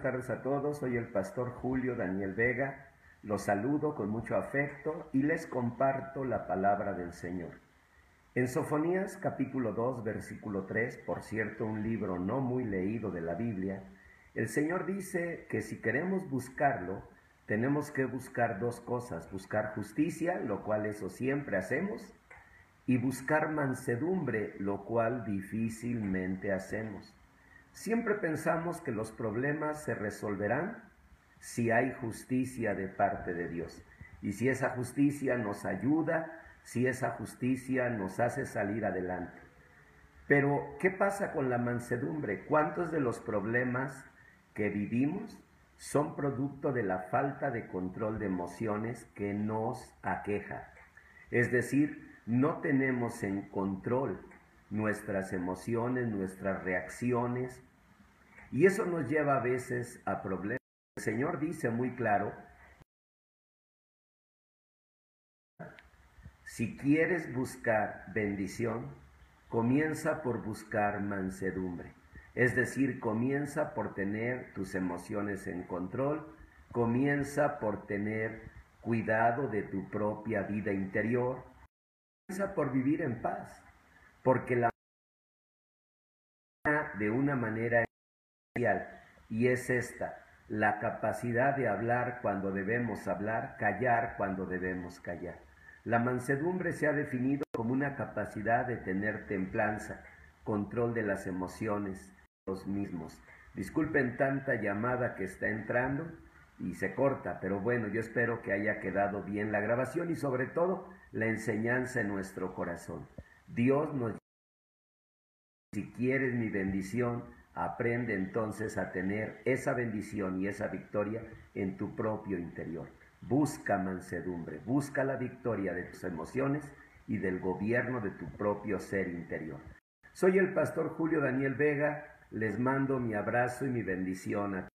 tardes a todos. Soy el pastor Julio Daniel Vega. Los saludo con mucho afecto y les comparto la palabra del Señor. En Sofonías capítulo 2 versículo 3, por cierto un libro no muy leído de la Biblia, el Señor dice que si queremos buscarlo, tenemos que buscar dos cosas, buscar justicia, lo cual eso siempre hacemos, y buscar mansedumbre, lo cual difícilmente hacemos. Siempre pensamos que los problemas se resolverán si hay justicia de parte de Dios. Y si esa justicia nos ayuda, si esa justicia nos hace salir adelante. Pero, ¿qué pasa con la mansedumbre? ¿Cuántos de los problemas que vivimos son producto de la falta de control de emociones que nos aqueja? Es decir, no tenemos en control nuestras emociones, nuestras reacciones, y eso nos lleva a veces a problemas. El Señor dice muy claro, si quieres buscar bendición, comienza por buscar mansedumbre. Es decir, comienza por tener tus emociones en control, comienza por tener cuidado de tu propia vida interior, comienza por vivir en paz, porque la de una manera y es esta, la capacidad de hablar cuando debemos hablar, callar cuando debemos callar. La mansedumbre se ha definido como una capacidad de tener templanza, control de las emociones, los mismos. Disculpen tanta llamada que está entrando y se corta, pero bueno, yo espero que haya quedado bien la grabación y sobre todo la enseñanza en nuestro corazón. Dios nos si quieres mi bendición, Aprende entonces a tener esa bendición y esa victoria en tu propio interior. Busca mansedumbre, busca la victoria de tus emociones y del gobierno de tu propio ser interior. Soy el pastor Julio Daniel Vega, les mando mi abrazo y mi bendición a